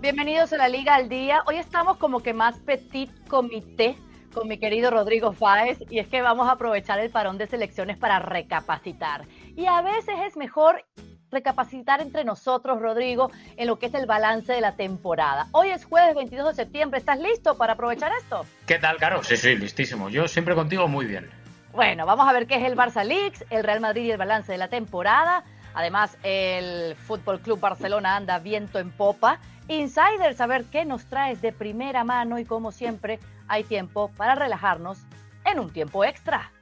Bienvenidos a la Liga al Día. Hoy estamos como que más petit comité con mi querido Rodrigo Fáez y es que vamos a aprovechar el parón de selecciones para recapacitar. Y a veces es mejor recapacitar entre nosotros, Rodrigo, en lo que es el balance de la temporada. Hoy es jueves 22 de septiembre. ¿Estás listo para aprovechar esto? ¿Qué tal, Caro? Sí, sí, listísimo. Yo siempre contigo muy bien. Bueno, vamos a ver qué es el Barça Leaks, el Real Madrid y el balance de la temporada. Además, el Fútbol Club Barcelona anda viento en popa. Insiders, a ver qué nos traes de primera mano y como siempre hay tiempo para relajarnos en un tiempo extra.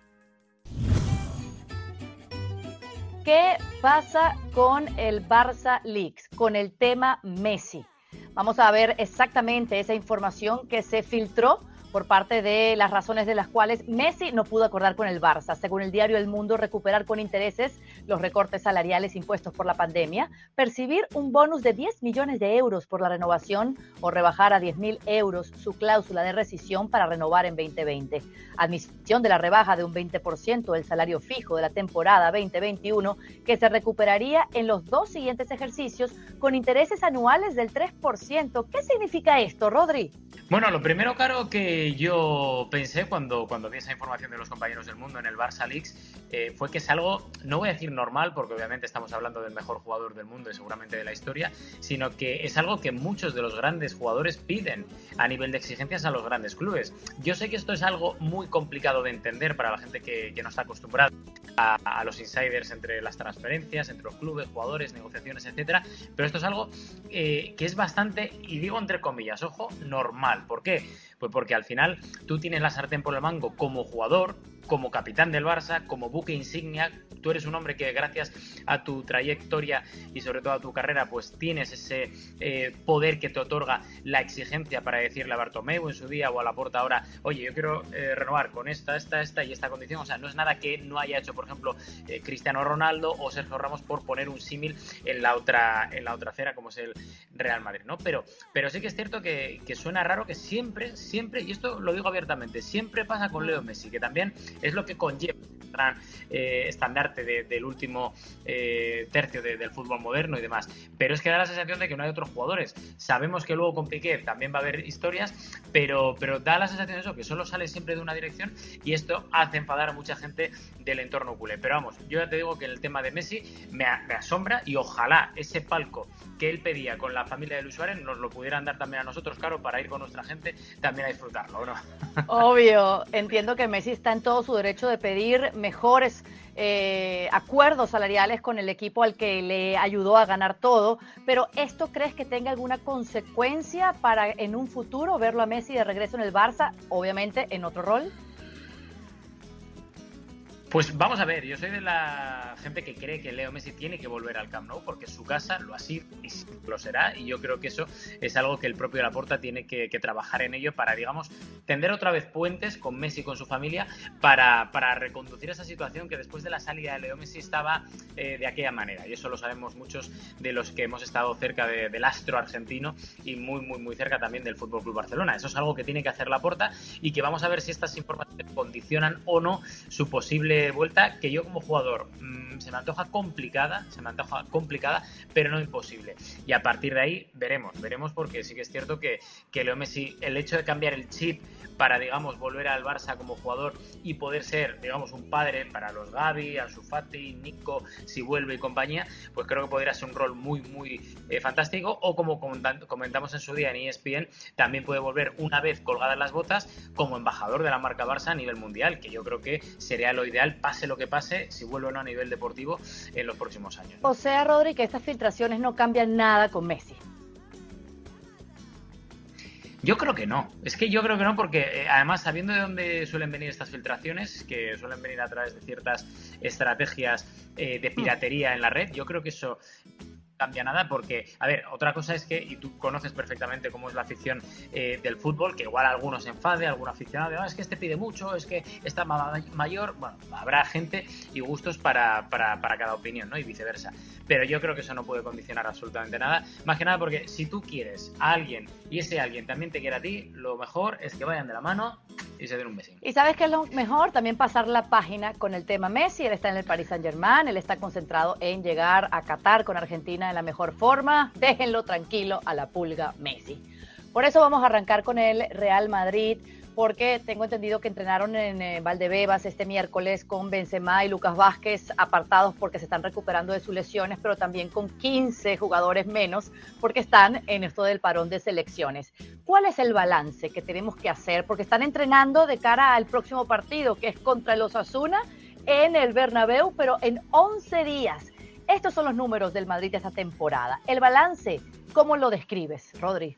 ¿Qué pasa con el Barça Leaks, con el tema Messi? Vamos a ver exactamente esa información que se filtró por parte de las razones de las cuales Messi no pudo acordar con el Barça. Según el diario El Mundo, recuperar con intereses los recortes salariales impuestos por la pandemia, percibir un bonus de 10 millones de euros por la renovación o rebajar a 10 mil euros su cláusula de rescisión para renovar en 2020. Admisión de la rebaja de un 20% del salario fijo de la temporada 2021 que se recuperaría en los dos siguientes ejercicios con intereses anuales del 3%. ¿Qué significa esto, Rodri? Bueno, lo primero, Caro, que yo pensé cuando, cuando vi esa información de los compañeros del mundo en el Barça Leaks eh, fue que es algo, no voy a decir normal, porque obviamente estamos hablando del mejor jugador del mundo y seguramente de la historia, sino que es algo que muchos de los grandes jugadores piden a nivel de exigencias a los grandes clubes. Yo sé que esto es algo muy complicado de entender para la gente que, no está acostumbrada a, los insiders entre las transferencias, entre los clubes, jugadores, negociaciones, etcétera, pero esto es algo eh, que es bastante, y digo entre comillas, ojo, normal. ¿Por qué? Pues porque al final tú tienes la sartén por el mango como jugador, como capitán del Barça, como buque insignia. Tú eres un hombre que gracias a tu trayectoria y sobre todo a tu carrera, pues tienes ese eh, poder que te otorga la exigencia para decirle a Bartomeu en su día o a la puerta ahora, oye, yo quiero eh, renovar con esta, esta, esta y esta condición. O sea, no es nada que no haya hecho, por ejemplo, eh, Cristiano Ronaldo o Sergio Ramos por poner un símil en la otra en la otra acera como es el Real Madrid, ¿no? Pero, pero sí que es cierto que suena raro que siempre, siempre, y esto lo digo abiertamente, siempre pasa con Leo Messi, que también es lo que conlleva el gran eh, estandarte del último eh, tercio del fútbol moderno y demás. Pero es que da la sensación de que no hay otros jugadores. Sabemos que luego con Piqué también va a haber historias, pero, pero da la sensación de eso, que solo sale siempre de una dirección y esto hace enfadar a mucha gente del entorno culé. Pero vamos, yo ya te digo que en el tema de Messi me, asombra y ojalá ese palco que él pedía con la familia de Luis Suárez nos lo pudieran dar también a nosotros, claro, para ir con nuestra gente también a disfrutarlo? Obvio, entiendo que Messi está en todo su derecho de pedir mejores eh, acuerdos salariales con el equipo al que le ayudó a ganar todo, pero ¿esto crees que tenga alguna consecuencia para en un futuro verlo a Messi de regreso en el Barça, obviamente en otro rol? Pues vamos a ver, yo soy de la gente que cree que Leo Messi tiene que volver al Camp Nou porque su casa lo ha sido y lo será y yo creo que eso es algo que el propio Laporta tiene que, trabajar en ello para, digamos, tender otra vez puentes con Messi y con su familia para, para reconducir esa situación que después de la salida de Leo Messi estaba eh, de aquella manera y eso lo sabemos muchos de los que hemos estado cerca del astro argentino y muy, muy, muy cerca también del Fútbol Club Barcelona. Eso es algo que tiene que hacer Laporta y que vamos a ver si estas informaciones condicionan o no su posible vuelta que yo como jugador mm, se me antoja complicada, se me antoja complicada, pero no imposible. Y a partir de ahí veremos, veremos porque sí que es cierto que, que Leo Messi, el hecho de cambiar el chip para, digamos, volver al Barça como jugador y poder ser, digamos, un padre para los Gaby, Ansu Fati, Nico, si vuelve y compañía, pues creo que podría ser un rol muy, muy eh, fantástico. O como comentamos en su día en ESPN, también puede volver una vez colgadas las botas como embajador de la marca Barça a nivel mundial, que yo creo que sería lo ideal, pase lo que pase, si vuelve o no a nivel deportivo en los próximos años. O sea, Rodri, que estas filtraciones no cambian nada con Messi. Yo creo que no. Es que yo creo que no, porque eh, además, sabiendo de dónde suelen venir estas filtraciones, que suelen venir a través de ciertas estrategias eh, de piratería en la red, yo creo que eso cambia nada porque, a ver, otra cosa es que, y tú conoces perfectamente cómo es la afición eh, del fútbol, que igual algunos se enfade, algún aficionado, ah, es que este pide mucho, es que está mayor, bueno, habrá gente y gustos para, para, para, cada opinión, ¿no? Y viceversa. Pero yo creo que eso no puede condicionar absolutamente nada, más que nada porque si tú quieres a alguien y ese alguien también te quiere a ti, lo mejor es que vayan de la mano y se den un besín. Y sabes que es lo mejor también pasar la página con el tema Messi. Él está en el Paris Saint Germain, él está concentrado en llegar a Qatar con Argentina en la mejor forma. Déjenlo tranquilo a la pulga Messi. Por eso vamos a arrancar con el Real Madrid porque tengo entendido que entrenaron en eh, Valdebebas este miércoles con Benzema y Lucas Vázquez apartados porque se están recuperando de sus lesiones, pero también con 15 jugadores menos porque están en esto del parón de selecciones. ¿Cuál es el balance que tenemos que hacer? Porque están entrenando de cara al próximo partido, que es contra los Asuna en el Bernabéu, pero en 11 días. Estos son los números del Madrid de esta temporada. El balance, ¿cómo lo describes, Rodri?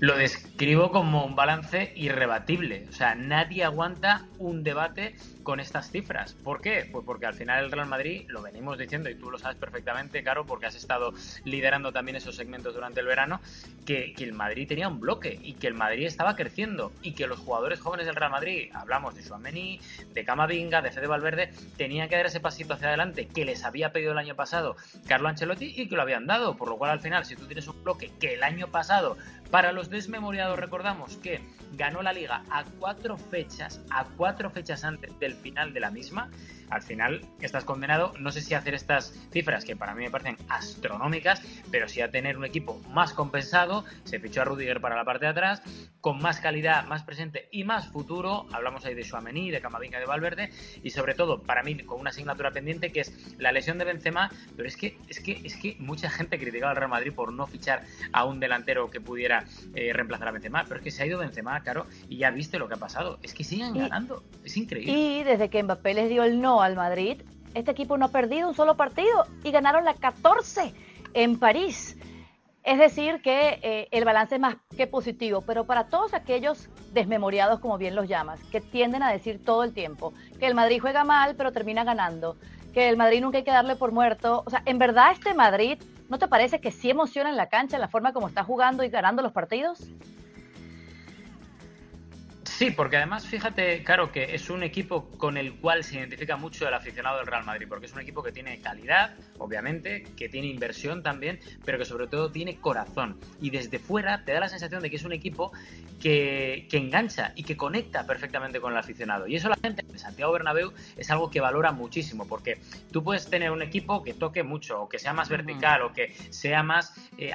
Lo describo como un balance irrebatible. O sea, nadie aguanta un debate con estas cifras. ¿Por qué? Pues porque al final el Real Madrid, lo venimos diciendo y tú lo sabes perfectamente, Caro, porque has estado liderando también esos segmentos durante el verano, que, el Madrid tenía un bloque y que el Madrid estaba creciendo y que los jugadores jóvenes del Real Madrid, hablamos de Suamení, de Camavinga, de Fede Valverde, tenían que dar ese pasito hacia adelante que les había pedido el año pasado Carlo Ancelotti y que lo habían dado. Por lo cual al final, si tú tienes un bloque que el año pasado para los desmemoriados recordamos que ganó la liga a cuatro fechas, a cuatro fechas antes del final de la misma, al final estás condenado, no sé si a hacer estas cifras, que para mí me parecen astronómicas, pero sí a tener un equipo más compensado. Se fichó a Rudiger para la parte de atrás, con más calidad, más presente y más futuro. Hablamos ahí de Suamení, de Camavinga, de Valverde, y sobre todo, para mí, con una asignatura pendiente que es la lesión de Benzema, pero es que, es que, es que mucha gente criticaba al Real Madrid por no fichar a un delantero que pudiera eh, reemplazar a Benzema, pero es que se ha ido Benzema, claro, y ya viste lo que ha pasado. Es que siguen ganando, es increíble. Y desde que Mbappé les dio el no al Madrid, este equipo no ha perdido un solo partido y ganaron la 14 en París. Es decir, que eh, el balance es más que positivo, pero para todos aquellos desmemoriados, como bien los llamas, que tienden a decir todo el tiempo que el Madrid juega mal, pero termina ganando, que el Madrid nunca hay que darle por muerto. O sea, ¿en verdad este Madrid no te parece que sí emociona en la cancha, en la forma como está jugando y ganando los partidos? Sí, porque además fíjate, claro, que es un equipo con el cual se identifica mucho el aficionado del Real Madrid, porque es un equipo que tiene calidad, obviamente, que tiene inversión también, pero que sobre todo tiene corazón. Y desde fuera te da la sensación de que es un equipo que, engancha y que conecta perfectamente con el aficionado. Y eso la gente de Santiago Bernabéu es algo que valora muchísimo, porque tú puedes tener un equipo que toque mucho, o que sea más vertical, o que sea más eh,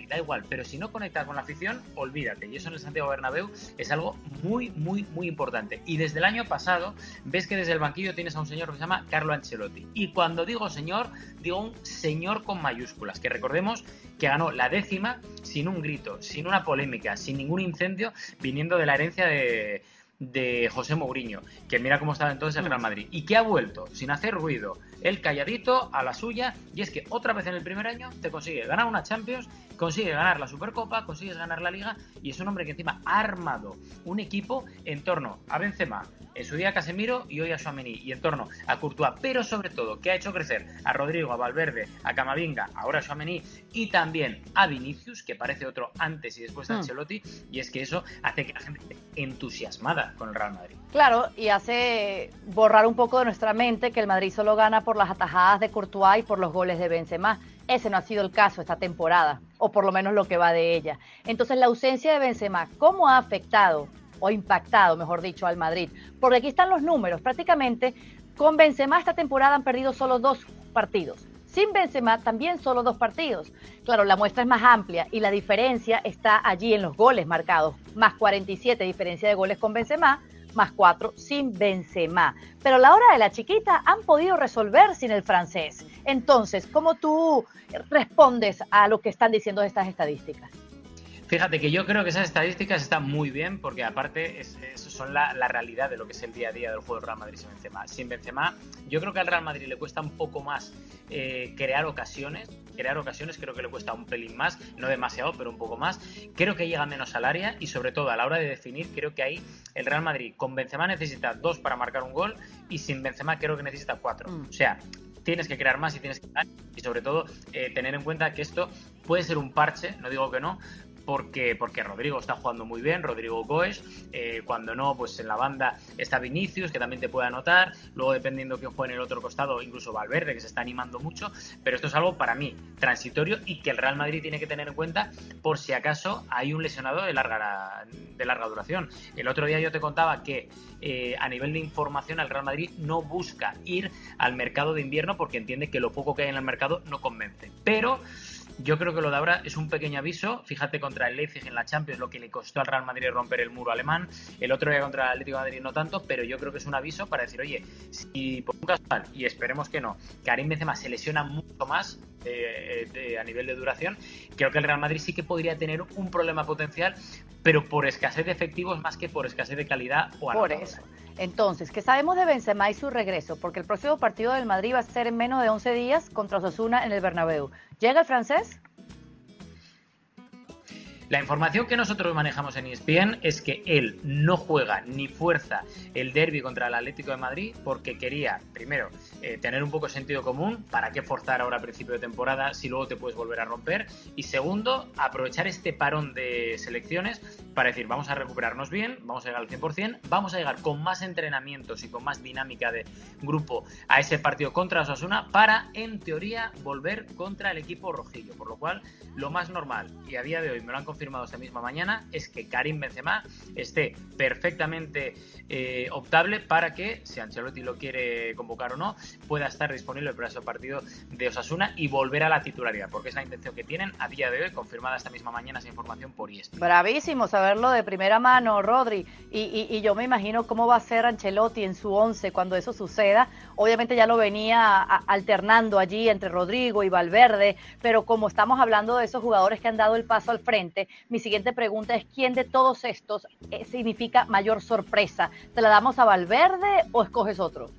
y da igual, pero si no conecta con la afición, olvídate. Y eso en el Santiago Bernabéu es algo muy muy, muy, importante. Y desde el año pasado ves que desde el banquillo tienes a un señor que se llama Carlo Ancelotti. Y cuando digo señor, digo un señor con mayúsculas, que recordemos que ganó la décima sin un grito, sin una polémica, sin ningún incendio, viniendo de la herencia de, de José Mourinho, que mira cómo estaba entonces el Real mm. Madrid, y que ha vuelto sin hacer ruido, el calladito a la suya, y es que otra vez en el primer año te consigue ganar una Champions, consigue ganar la Supercopa, consigues ganar la Liga, y es un hombre que encima ha armado un equipo en torno a Benzema, en su día a Casemiro y hoy a Suamení y en torno a Courtois, pero sobre todo que ha hecho crecer a Rodrigo, a Valverde, a Camavinga, ahora a Suamení y también a Vinicius, que parece otro antes y después de hmm. Ancelotti, y es que eso hace que la gente esté entusiasmada con el Real Madrid. Claro, y hace borrar un poco de nuestra mente que el Madrid solo gana por las atajadas de Courtois y por los goles de Benzema. Ese no ha sido el caso esta temporada, o por lo menos lo que va de ella. Entonces, la ausencia de Benzema, ¿cómo ha afectado o impactado, mejor dicho, al Madrid. Porque aquí están los números. Prácticamente con Benzema esta temporada han perdido solo dos partidos. Sin Benzema también solo dos partidos. Claro, la muestra es más amplia y la diferencia está allí en los goles marcados. Más 47 diferencia de goles con Benzema, más 4 sin Benzema. Pero la hora de la chiquita han podido resolver sin el francés. Entonces, ¿cómo tú respondes a lo que están diciendo estas estadísticas? Fíjate que yo creo que esas estadísticas están muy bien porque aparte es, son la, realidad de lo que es el día a día del juego del Real Madrid sin Benzema. Sin Benzema, yo creo que al Real Madrid le cuesta un poco más eh, crear ocasiones. Crear ocasiones creo que le cuesta un pelín más, no demasiado, pero un poco más. Creo que llega menos al área y sobre todo a la hora de definir, creo que ahí el Real Madrid con Benzema necesita dos para marcar un gol y sin Benzema creo que necesita cuatro. Mm. O sea, tienes que crear más y tienes que y sobre todo eh, tener en cuenta que esto puede ser un parche, no digo que no, porque, porque Rodrigo está jugando muy bien, Rodrigo Goes, eh, cuando no, pues en la banda está Vinicius, que también te puede anotar, luego dependiendo quién juegue en el otro costado, incluso Valverde, que se está animando mucho, pero esto es algo para mí transitorio y que el Real Madrid tiene que tener en cuenta por si acaso hay un lesionado de larga, de larga duración. El otro día yo te contaba que eh, a nivel de información el Real Madrid no busca ir al mercado de invierno porque entiende que lo poco que hay en el mercado no convence, pero yo creo que lo de ahora es un pequeño aviso. Fíjate contra el Leipzig en la Champions lo que le costó al Real Madrid romper el muro alemán. El otro día contra el Atlético de Madrid no tanto, pero yo creo que es un aviso para decir, oye, si por un casual, y esperemos que no, Karim Benzema se lesiona mucho más eh, a nivel de duración, creo que el Real Madrid sí que podría tener un problema potencial, pero por escasez de efectivos más que por escasez de calidad o Por eso. Entonces, ¿qué sabemos de Benzema y su regreso? Porque el próximo partido del Madrid va a ser en menos de 11 días contra Osasuna en el Bernabéu. ¿Llega el francés? La información que nosotros manejamos en ESPN es que él no juega ni fuerza el derby contra el Atlético de Madrid porque quería, primero, eh, tener un poco sentido común, para qué forzar ahora a principio de temporada si luego te puedes volver a romper, y segundo, aprovechar este parón de selecciones para decir, vamos a recuperarnos bien, vamos a llegar al 100%, vamos a llegar con más entrenamientos y con más dinámica de grupo a ese partido contra Osasuna para, en teoría, volver contra el equipo rojillo, por lo cual lo más normal, y a día de hoy me lo han confirmado firmado esta misma mañana es que Karim Benzema esté perfectamente eh, optable para que, si Ancelotti lo quiere convocar o no, pueda estar disponible para ese partido de Osasuna y volver a la titularidad, porque es la intención que tienen a día de hoy, confirmada esta misma mañana esa información por ESPN. Saberlo de primera mano, Rodri, y, yo me imagino cómo va a ser Ancelotti en su once cuando eso suceda. Obviamente ya lo venía alternando allí entre Rodrigo y Valverde, pero como estamos hablando de esos jugadores que han dado el paso al frente, mi siguiente pregunta es, ¿quién de todos estos eh, significa mayor sorpresa? ¿Te la damos a Valverde o escoges otro?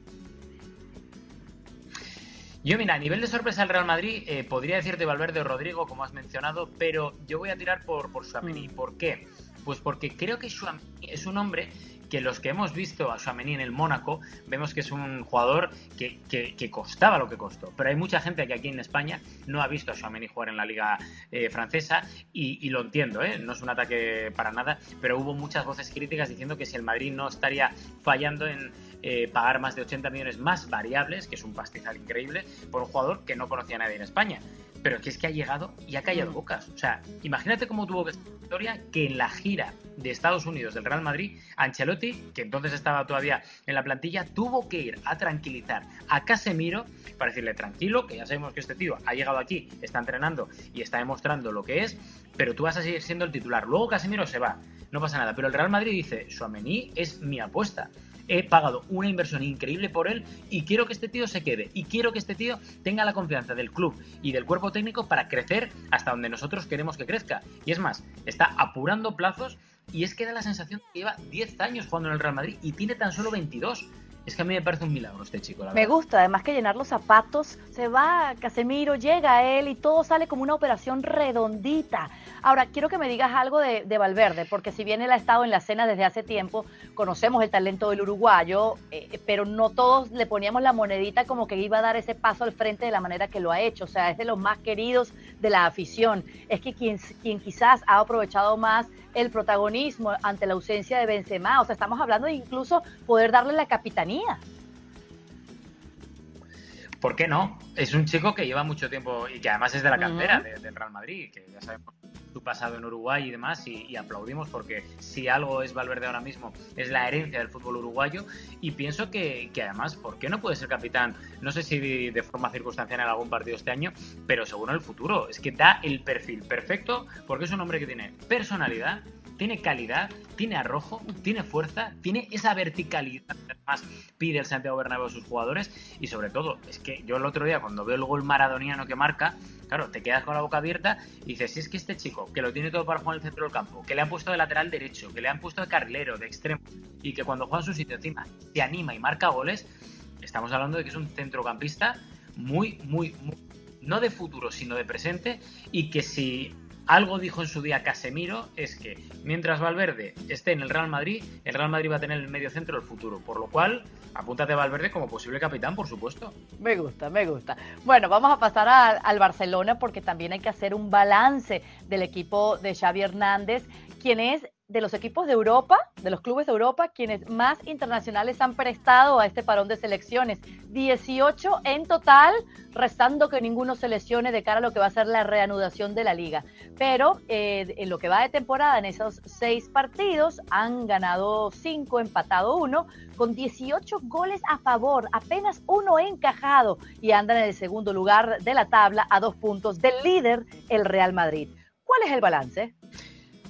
Yo, mira, a nivel de sorpresa del Real Madrid, eh, podría decirte Valverde o Rodrigo, como has mencionado, pero yo voy a tirar por, por Suamini. Mm. ¿Por qué? Pues porque creo que es un hombre que los que hemos visto a Suamení en el Mónaco, vemos que es un jugador que, que, costaba lo que costó. Pero hay mucha gente que aquí en España no ha visto a Suamení jugar en la liga eh, francesa y, lo entiendo, ¿eh? no es un ataque para nada, pero hubo muchas voces críticas diciendo que si el Madrid no estaría fallando en, eh, pagar más de 80 millones más variables, que es un pastizal increíble, por un jugador que no conocía a nadie en España pero que es que ha llegado y ha callado mm. bocas. O sea, imagínate cómo tuvo que historia que en la gira de Estados Unidos del Real Madrid, Ancelotti, que entonces estaba todavía en la plantilla, tuvo que ir a tranquilizar a Casemiro para decirle tranquilo, que ya sabemos que este tío ha llegado aquí, está entrenando y está demostrando lo que es, pero tú vas a seguir siendo el titular. Luego Casemiro se va, no pasa nada. Pero el Real Madrid dice, Suamení es mi apuesta he pagado una inversión increíble por él y quiero que este tío se quede y quiero que este tío tenga la confianza del club y del cuerpo técnico para crecer hasta donde nosotros queremos que crezca. Y es más, está apurando plazos y es que da la sensación que lleva 10 años jugando en el Real Madrid y tiene tan solo 22. Es que a mí me parece un milagro este chico. me gusta, además que llenar los zapatos, se va Casemiro, llega a él y todo sale como una operación redondita. Ahora, quiero que me digas algo de, Valverde, porque si bien él ha estado en la escena desde hace tiempo, conocemos el talento del uruguayo, eh, pero no todos le poníamos la monedita como que iba a dar ese paso al frente de la manera que lo ha hecho. O sea, es de los más queridos de la afición. Es que quien, quien quizás ha aprovechado más el protagonismo ante la ausencia de Benzema. O sea, estamos hablando de incluso poder darle la capitanía. ¿Por qué no? Es un chico que lleva mucho tiempo y que además es de la cantera del Real Madrid, que ya sabemos su pasado en Uruguay y demás, y, aplaudimos porque si algo es Valverde ahora mismo es la herencia del fútbol uruguayo, y pienso que, que además, ¿por qué no puede ser capitán? No sé si de forma circunstancial en algún partido este año, pero seguro en el futuro. Es que da el perfil perfecto porque es un hombre que tiene personalidad, tiene calidad, tiene arrojo, tiene fuerza, tiene esa verticalidad. Que además pide el Santiago Bernabéu a sus jugadores y sobre todo, es que yo el otro día cuando veo el gol maradoniano que marca, claro, te quedas con la boca abierta y dices, si es que este chico, que lo tiene todo para jugar en el centro del campo, que le han puesto de lateral derecho, que le han puesto de carrilero, de extremo y que cuando juega en su sitio encima se anima y marca goles, estamos hablando de que es un centrocampista muy, muy, muy no de futuro, sino de presente, y que si algo dijo en su día Casemiro, es que mientras Valverde esté en el Real Madrid, el Real Madrid va a tener el medio centro del futuro, por lo cual apúntate a Valverde como posible capitán, por supuesto. Me gusta, me gusta. Bueno, vamos a pasar al Barcelona porque también hay que hacer un balance del equipo de Xavi Hernández, quien es de los equipos de Europa, de los clubes de Europa, quienes más internacionales han prestado a este parón de selecciones. 18 en total, restando que ninguno se lesione de cara a lo que va a ser la reanudación de la liga. Pero eh, en lo que va de temporada, en esos seis partidos, han ganado cinco, empatado uno, con 18 goles a favor, apenas uno encajado y andan en el segundo lugar de la tabla a dos puntos del líder, el Real Madrid. ¿Cuál es el balance?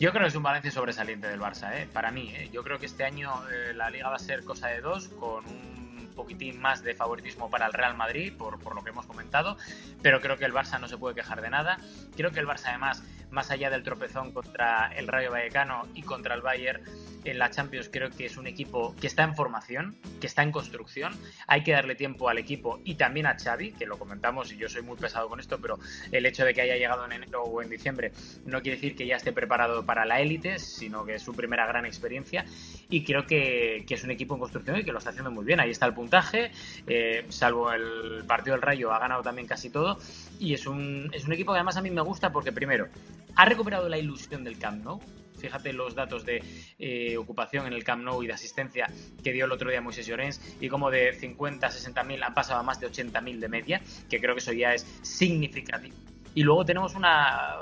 Yo creo que es un balance sobresaliente del Barça, ¿eh? para mí. ¿eh? Yo creo que este año eh, la liga va a ser cosa de dos, con un poquitín más de favoritismo para el Real Madrid, por, por lo que hemos comentado, pero creo que el Barça no se puede quejar de nada. Creo que el Barça además más allá del tropezón contra el Rayo Vallecano y contra el Bayern en la Champions, creo que es un equipo que está en formación, que está en construcción. Hay que darle tiempo al equipo y también a Xavi, que lo comentamos y yo soy muy pesado con esto, pero el hecho de que haya llegado en enero o en diciembre no quiere decir que ya esté preparado para la élite, sino que es su primera gran experiencia y creo que, es un equipo en construcción y que lo está haciendo muy bien. Ahí está el puntaje, eh, salvo el partido del Rayo, ha ganado también casi todo y es un, es un equipo que además a mí me gusta porque primero ha recuperado la ilusión del Camp Nou. Fíjate los datos de eh, ocupación en el Camp Nou y de asistencia que dio el otro día Moisés Llorens y como de 50 a 60 mil han pasado a más de 80 mil de media, que creo que eso ya es significativo. Y luego tenemos una,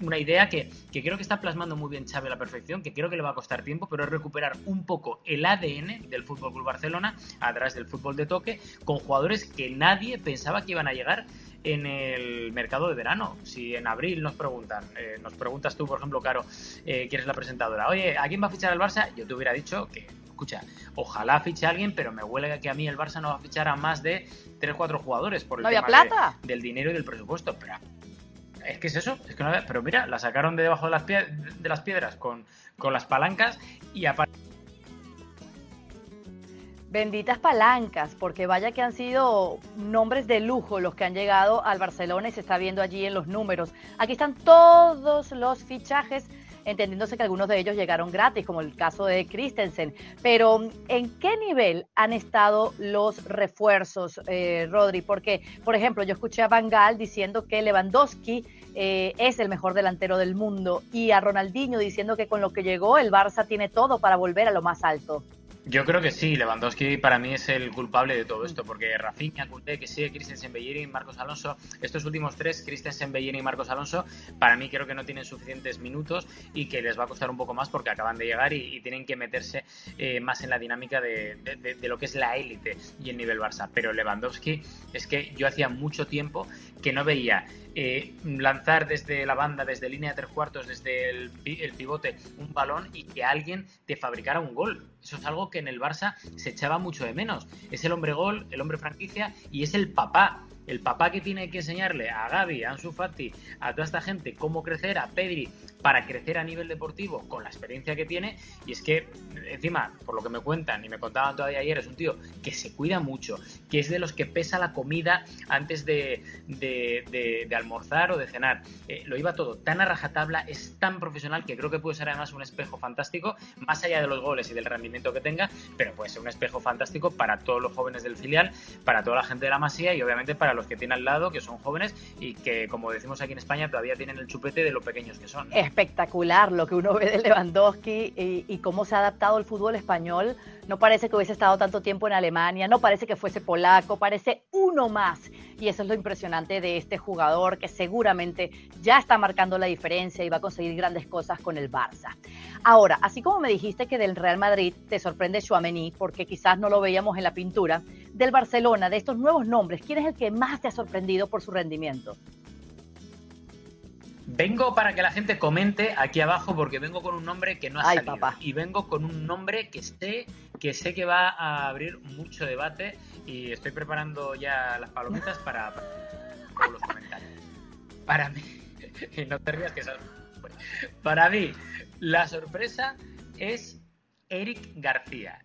una idea que, que, creo que está plasmando muy bien Xavi a la perfección, que creo que le va a costar tiempo, pero es recuperar un poco el ADN del Fútbol Barcelona a través del fútbol de toque con jugadores que nadie pensaba que iban a llegar en el mercado de verano. Si en abril nos preguntan, eh, nos preguntas tú, por ejemplo, Caro, eh, ¿quién es la presentadora? Oye, ¿a quién va a fichar el Barça? Yo te hubiera dicho que, escucha, ojalá fiche a alguien, pero me huele que a mí el Barça no va a fichar a más de 3-4 jugadores por el ¿No plata? del dinero y del presupuesto. Pero es que es eso, es que no, pero mira, la sacaron de debajo de las, de las piedras con, con las palancas y aparte Benditas palancas, porque vaya que han sido nombres de lujo los que han llegado al Barcelona y se está viendo allí en los números. Aquí están todos los fichajes, entendiéndose que algunos de ellos llegaron gratis, como el caso de Christensen. Pero, ¿en qué nivel han estado los refuerzos, eh, Rodri? Porque, por ejemplo, yo escuché a Van Gaal diciendo que Lewandowski eh, es el mejor delantero del mundo y a Ronaldinho diciendo que con lo que llegó el Barça tiene todo para volver a lo más alto. Yo creo que sí, Lewandowski para mí es el culpable de todo esto, porque Rafinha, Koundé, que sigue Christensen, Bellerín y Marcos Alonso, estos últimos tres, Christensen, Bellerín y Marcos Alonso, para mí creo que no tienen suficientes minutos y que les va a costar un poco más porque acaban de llegar y, tienen que meterse eh, más en la dinámica de, lo que es la élite y el nivel Barça. Pero Lewandowski es que yo hacía mucho tiempo que no veía eh, lanzar desde la banda, desde línea de tres cuartos, desde el, el, pivote, un balón y que alguien te fabricara un gol. Eso es algo que en el Barça se echaba mucho de menos. Es el hombre gol, el hombre franquicia y es el papá el papá que tiene que enseñarle a Gaby, a Ansu Fati, a toda esta gente cómo crecer, a Pedri, para crecer a nivel deportivo con la experiencia que tiene. Y es que, encima, por lo que me cuentan y me contaban todavía ayer, es un tío que se cuida mucho, que es de los que pesa la comida antes de, de, almorzar o de cenar. Eh, lo iba todo tan a rajatabla, es tan profesional que creo que puede ser además un espejo fantástico, más allá de los goles y del rendimiento que tenga, pero puede ser un espejo fantástico para todos los jóvenes del filial, para toda la gente de la Masía y obviamente para los que tiene al lado, que son jóvenes y que, como decimos aquí en España, todavía tienen el chupete de lo pequeños que son. Espectacular lo que uno ve de Lewandowski y, cómo se ha adaptado el fútbol español. No parece que hubiese estado tanto tiempo en Alemania, no parece que fuese polaco, parece uno más. Y eso es lo impresionante de este jugador que seguramente ya está marcando la diferencia y va a conseguir grandes cosas con el Barça. Ahora, así como me dijiste que del Real Madrid te sorprende Chouameni, porque quizás no lo veíamos en la pintura, del Barcelona, de estos nuevos nombres, ¿quién es el que más te ha sorprendido por su rendimiento? Vengo para que la gente comente aquí abajo porque vengo con un nombre que no ha salido. y vengo con un nombre que sé que sé que va a abrir mucho debate y estoy preparando ya las palomitas para, para los comentarios. Para mí, y no te rías que para mí la sorpresa es Eric García,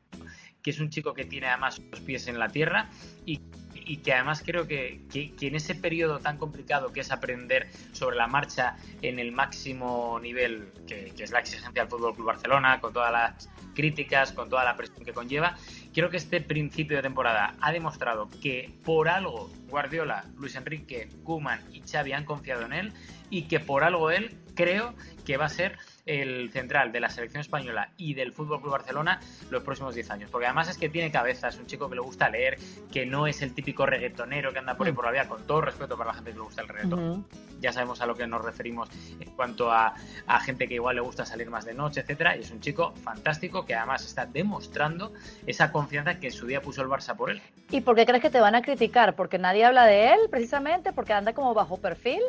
que es un chico que tiene además los pies en la tierra y y que además creo que, que, en ese periodo tan complicado que es aprender sobre la marcha en el máximo nivel, que, es la exigencia del Fútbol Club Barcelona, con todas las críticas, con toda la presión que conlleva, creo que este principio de temporada ha demostrado que por algo Guardiola, Luis Enrique, Kuman y Xavi han confiado en él y que por algo él creo que va a ser el central de la selección española y del Fútbol Club Barcelona los próximos 10 años. Porque además es que tiene cabeza, es un chico que le gusta leer, que no es el típico reggaetonero que anda por ahí por la vía, con todo respeto para la gente que le gusta el reggaeton. Ya sabemos a lo que nos referimos en cuanto a, a, gente que igual le gusta salir más de noche, etcétera. Y es un chico fantástico que además está demostrando esa confianza que en su día puso el Barça por él. ¿Y por qué crees que te van a criticar? ¿Porque nadie habla de él precisamente? ¿Porque anda como bajo perfil?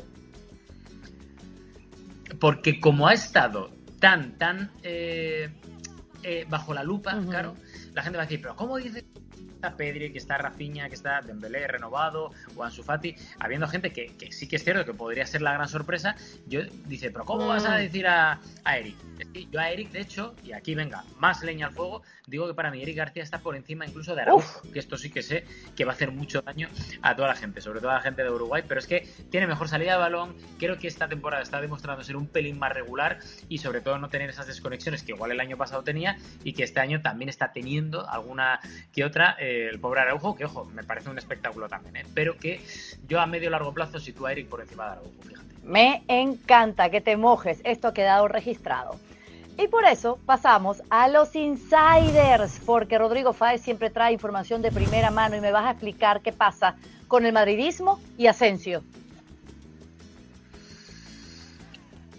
Porque como ha estado tan, tan eh, eh, bajo la lupa, claro, la gente va a decir, pero ¿cómo dice está Pedri, que está Rafinha, que está Dembélé renovado, o Ansu Fati, habiendo gente que, sí que es cierto que podría ser la gran sorpresa, yo dice, pero ¿cómo vas a mm. decir a, a Eric? yo a Eric, de hecho, y aquí venga, más leña al fuego, digo que para mí Eric García está por encima incluso de Araujo, que esto sí que sé que va a hacer mucho daño a toda la gente, sobre todo a la gente de Uruguay, pero es que tiene mejor salida de balón, creo que esta temporada está demostrando ser un pelín más regular y sobre todo no tener esas desconexiones que igual el año pasado tenía y que este año también está teniendo alguna que otra eh, el pobre Araujo, que ojo, me parece un espectáculo también, ¿eh? pero que yo a medio largo plazo sitúo a Eric por encima de Araujo, fíjate. Me encanta que te mojes, esto ha quedado registrado. Y por eso pasamos a los insiders, porque Rodrigo Fáez siempre trae información de primera mano y me vas a explicar qué pasa con el madridismo y Asensio.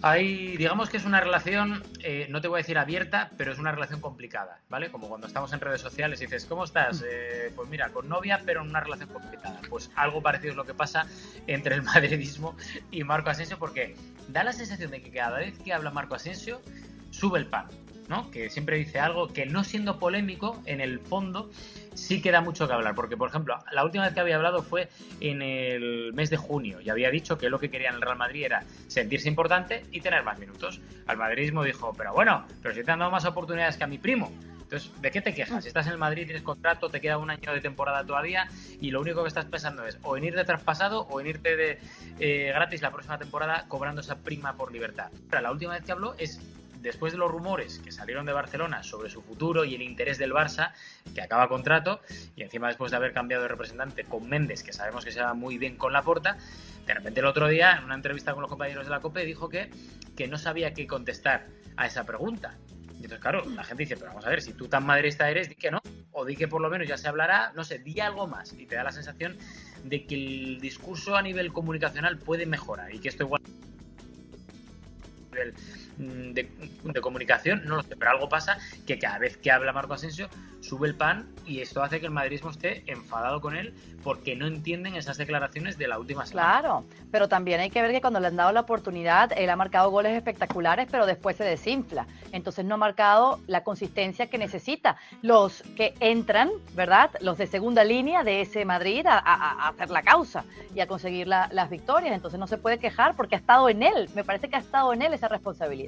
Hay, digamos que es una relación, eh, no te voy a decir abierta, pero es una relación complicada, ¿vale? Como cuando estamos en redes sociales y dices, ¿cómo estás? Eh, pues mira, con novia, pero en una relación complicada. Pues algo parecido es lo que pasa entre el madridismo y Marco Asensio, porque da la sensación de que cada vez que habla Marco Asensio, sube el pan, ¿no? Que siempre dice algo que no siendo polémico, en el fondo sí queda mucho que hablar, porque por ejemplo, la última vez que había hablado fue en el mes de junio y había dicho que lo que quería en el Real Madrid era sentirse importante y tener más minutos. Al madridismo dijo, pero bueno, pero si te han dado más oportunidades que a mi primo. Entonces, ¿de qué te quejas? Estás en el Madrid, tienes contrato, te queda un año de temporada todavía y lo único que estás pensando es o en ir de traspasado o en irte de eh, gratis la próxima temporada cobrando esa prima por libertad. La última vez que habló es después de los rumores que salieron de Barcelona sobre su futuro y el interés del Barça, que acaba contrato, y encima después de haber cambiado de representante con Méndez, que sabemos que se va muy bien con la porta, de repente el otro día, en una entrevista con los compañeros de la COPE, dijo que, que no sabía qué contestar a esa pregunta. Entonces, claro, la gente dice, pero vamos a ver, si tú tan madrista eres, di que no, o di que por lo menos ya se hablará, no sé, di algo más. Y te da la sensación de que el discurso a nivel comunicacional puede mejorar y que esto igual Mm, de, comunicación, no lo sé, pero algo pasa que cada vez que habla Marco Asensio sube el pan y esto hace que el madridismo esté enfadado con él porque no entienden esas declaraciones de la última semana. Claro, pero también hay que ver que cuando le han dado la oportunidad, él ha marcado goles espectaculares, pero después se desinfla. Entonces no ha marcado la consistencia que necesita. Los que entran, ¿verdad? Los de segunda línea de ese Madrid a, hacer la causa y a conseguir las victorias. Entonces no se puede quejar porque ha estado en él. Me parece que ha estado en él esa responsabilidad.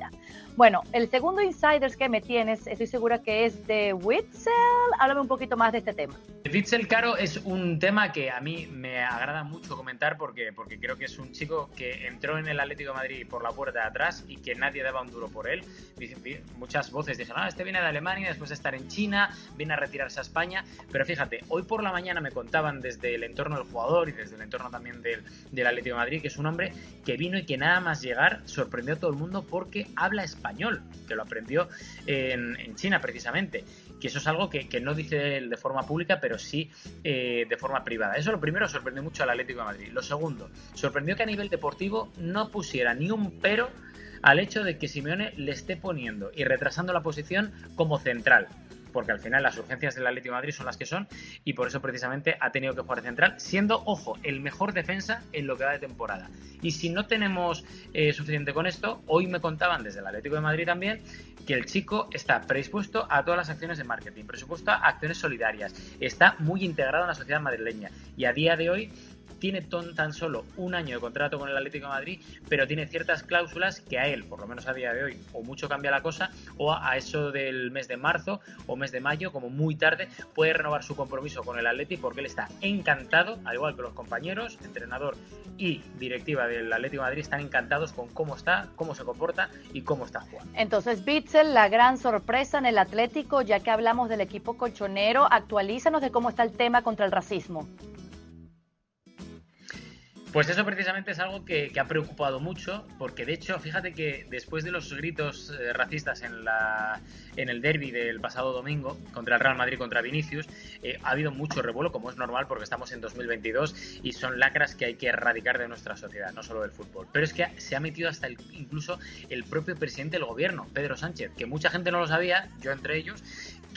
Bueno, el segundo insiders que me tienes, estoy segura que es de Witzel. Háblame un poquito más de este tema. Witzel, Caro, es un tema que a mí me agrada mucho comentar porque, porque creo que es un chico que entró en el Atlético de Madrid por la puerta de atrás y que nadie daba un duro por él. Muchas voces dijeron, ah, este viene de Alemania después de estar en China, viene a retirarse a España. Pero fíjate, hoy por la mañana me contaban desde el entorno del jugador y desde el entorno también del, del Atlético de Madrid que es un hombre que vino y que nada más llegar sorprendió a todo el mundo porque habla español, que lo aprendió en, China precisamente que eso es algo que, no dice él de forma pública, pero sí eh, de forma privada. Eso lo primero sorprendió mucho al Atlético de Madrid. Lo segundo, sorprendió que a nivel deportivo no pusiera ni un pero al hecho de que Simeone le esté poniendo y retrasando la posición como central porque al final las urgencias del Atlético de Madrid son las que son y por eso precisamente ha tenido que jugar central, siendo, ojo, el mejor defensa en lo que va de temporada. Y si no tenemos eh, suficiente con esto, hoy me contaban desde el Atlético de Madrid también que el chico está predispuesto a todas las acciones de marketing, presupuesto a acciones solidarias, está muy integrado en la sociedad madrileña y a día de hoy tiene tan solo un año de contrato con el Atlético Madrid, pero tiene ciertas cláusulas que a él, por lo menos a día de hoy, o mucho cambia la cosa, o a eso del mes de marzo o mes de mayo, como muy tarde, puede renovar su compromiso con el Atlético porque él está encantado, al igual que los compañeros, entrenador y directiva del Atlético Madrid están encantados con cómo está, cómo se comporta y cómo está jugando. Entonces, Bitzel, la gran sorpresa en el Atlético, ya que hablamos del equipo colchonero, actualízanos de cómo está el tema contra el racismo. Pues eso precisamente es algo que, ha preocupado mucho, porque de hecho, fíjate que después de los gritos eh, racistas en, la, en el derby del pasado domingo contra el Real Madrid contra Vinicius, eh, ha habido mucho revuelo, como es normal, porque estamos en 2022 y son lacras que hay que erradicar de nuestra sociedad, no solo del fútbol. Pero es que se ha metido hasta incluso el propio presidente del gobierno, Pedro Sánchez, que mucha gente no lo sabía, yo entre ellos,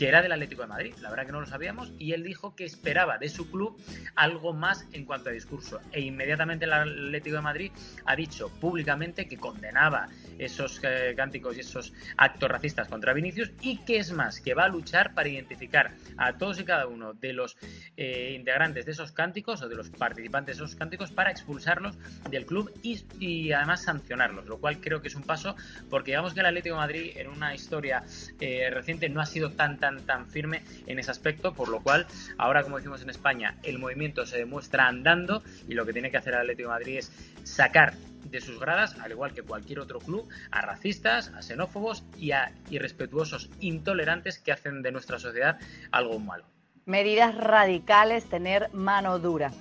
que era del Atlético de Madrid. La verdad que no lo sabíamos y él dijo que esperaba de su club algo más en cuanto a discurso. E inmediatamente el Atlético de Madrid ha dicho públicamente que condenaba esos eh, cánticos y esos actos racistas contra Vinicius y que es más, que va a luchar para identificar a todos y cada uno de los eh, integrantes de esos cánticos o de los participantes de esos cánticos para expulsarlos del club y, además sancionarlos, lo cual creo que es un paso porque digamos que el Atlético de Madrid en una historia eh, reciente no ha sido tan tan tan firme en ese aspecto, por lo cual ahora como decimos en España el movimiento se demuestra andando y lo que tiene que hacer el Atlético Madrid es sacar de sus gradas, al igual que cualquier otro club, a racistas, a xenófobos y a irrespetuosos intolerantes que hacen de nuestra sociedad algo malo. Medidas radicales, tener mano dura.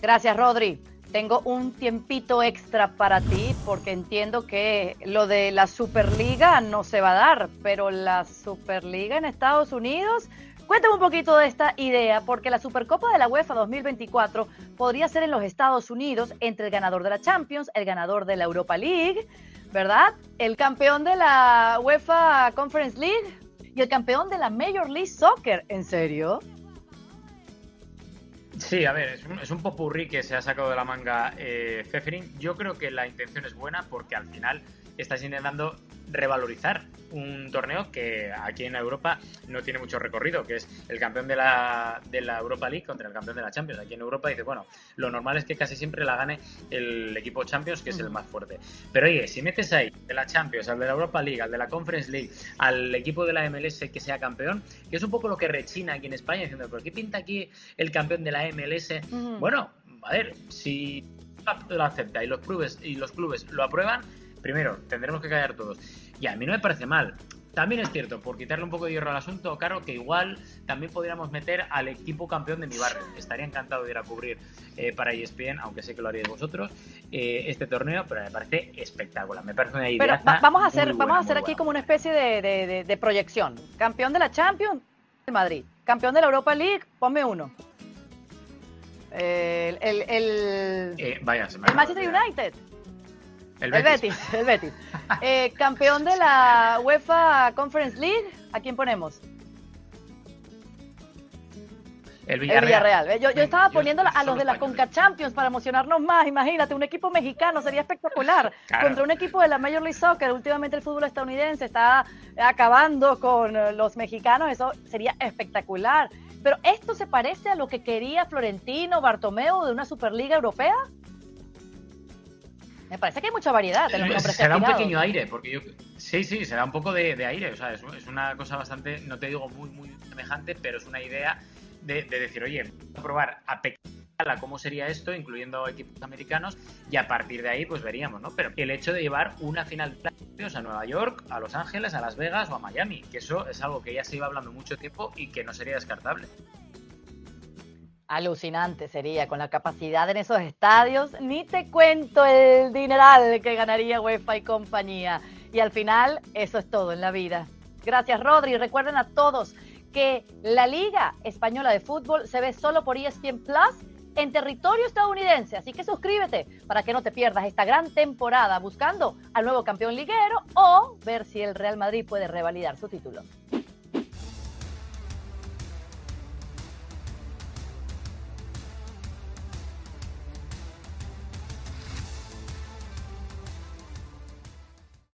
Gracias, Rodri. Tengo un tiempito extra para ti porque entiendo que lo de la Superliga no se va a dar, pero la Superliga en Estados Unidos, cuéntame un poquito de esta idea porque la Supercopa de la UEFA 2024 podría ser en los Estados Unidos entre el ganador de la Champions, el ganador de la Europa League, ¿verdad? El campeón de la UEFA Conference League y el campeón de la Major League Soccer, ¿en serio? Sí, a ver, es un, es popurrí que se ha sacado de la manga eh, Yo creo que la intención es buena porque al final estás intentando revalorizar un torneo que aquí en Europa no tiene mucho recorrido, que es el campeón de la, de la Europa League contra el campeón de la Champions. Aquí en Europa dice, bueno, lo normal es que casi siempre la gane el equipo Champions, que es el más fuerte. Pero oye, si metes ahí de la Champions, al de la Europa League, al de la Conference League, al equipo de la MLS que sea campeón, que es un poco lo que rechina aquí en España, diciendo, ¿por qué pinta aquí el campeón de la MLS? Bueno, a ver, si lo acepta y los clubes y los clubes lo aprueban, primero, tendremos que callar todos. Y a mí no me parece mal. También es cierto, por quitarle un poco de hierro al asunto, claro que igual también podríamos meter al equipo campeón de mi barrio. Estaría encantado de ir a cubrir eh, para ESPN, aunque sé que lo haríais vosotros, eh, este torneo, pero me parece espectacular. Me parece una idea. Pero vamos a hacer, vamos a hacer aquí como una especie de, proyección. Campeón de la Champions, de Madrid. Campeón de la Europa League, ponme uno. El, el, el, eh, vaya, el Manchester United. El Betis. El Betis, eh, campeón de la UEFA Conference League, ¿a quién ponemos? El Villarreal. Yo, estaba poniendo a los de la Conca Champions para emocionarnos más. Imagínate, un equipo mexicano sería espectacular. Contra un equipo de la Major League Soccer. Últimamente el fútbol estadounidense está acabando con eh, los mexicanos. Eso sería espectacular. Pero esto se parece a lo que quería Florentino, Bartomeu de una Superliga Europea. Me parece que hay mucha variedad en los nombres Se da un pequeño aire, porque yo. Sí, sí, se da un poco de, aire. O sea, es, una cosa bastante, no te digo muy, muy semejante, pero es una idea de, decir, oye, vamos a probar a pequeña cómo sería esto, incluyendo equipos americanos, y a partir de ahí, pues veríamos, ¿no? Pero el hecho de llevar una final de a Nueva York, a Los Ángeles, a Las Vegas o a Miami, que eso es algo que ya se iba hablando mucho tiempo y que no sería descartable. Alucinante sería con la capacidad en esos estadios. Ni te cuento el dineral que ganaría UEFA y compañía. Y al final, eso es todo en la vida. Gracias, Rodri. Recuerden a todos que la Liga Española de Fútbol se ve solo por ESPN Plus en territorio estadounidense. Así que suscríbete para que no te pierdas esta gran temporada buscando al nuevo campeón liguero o ver si el Real Madrid puede revalidar su título.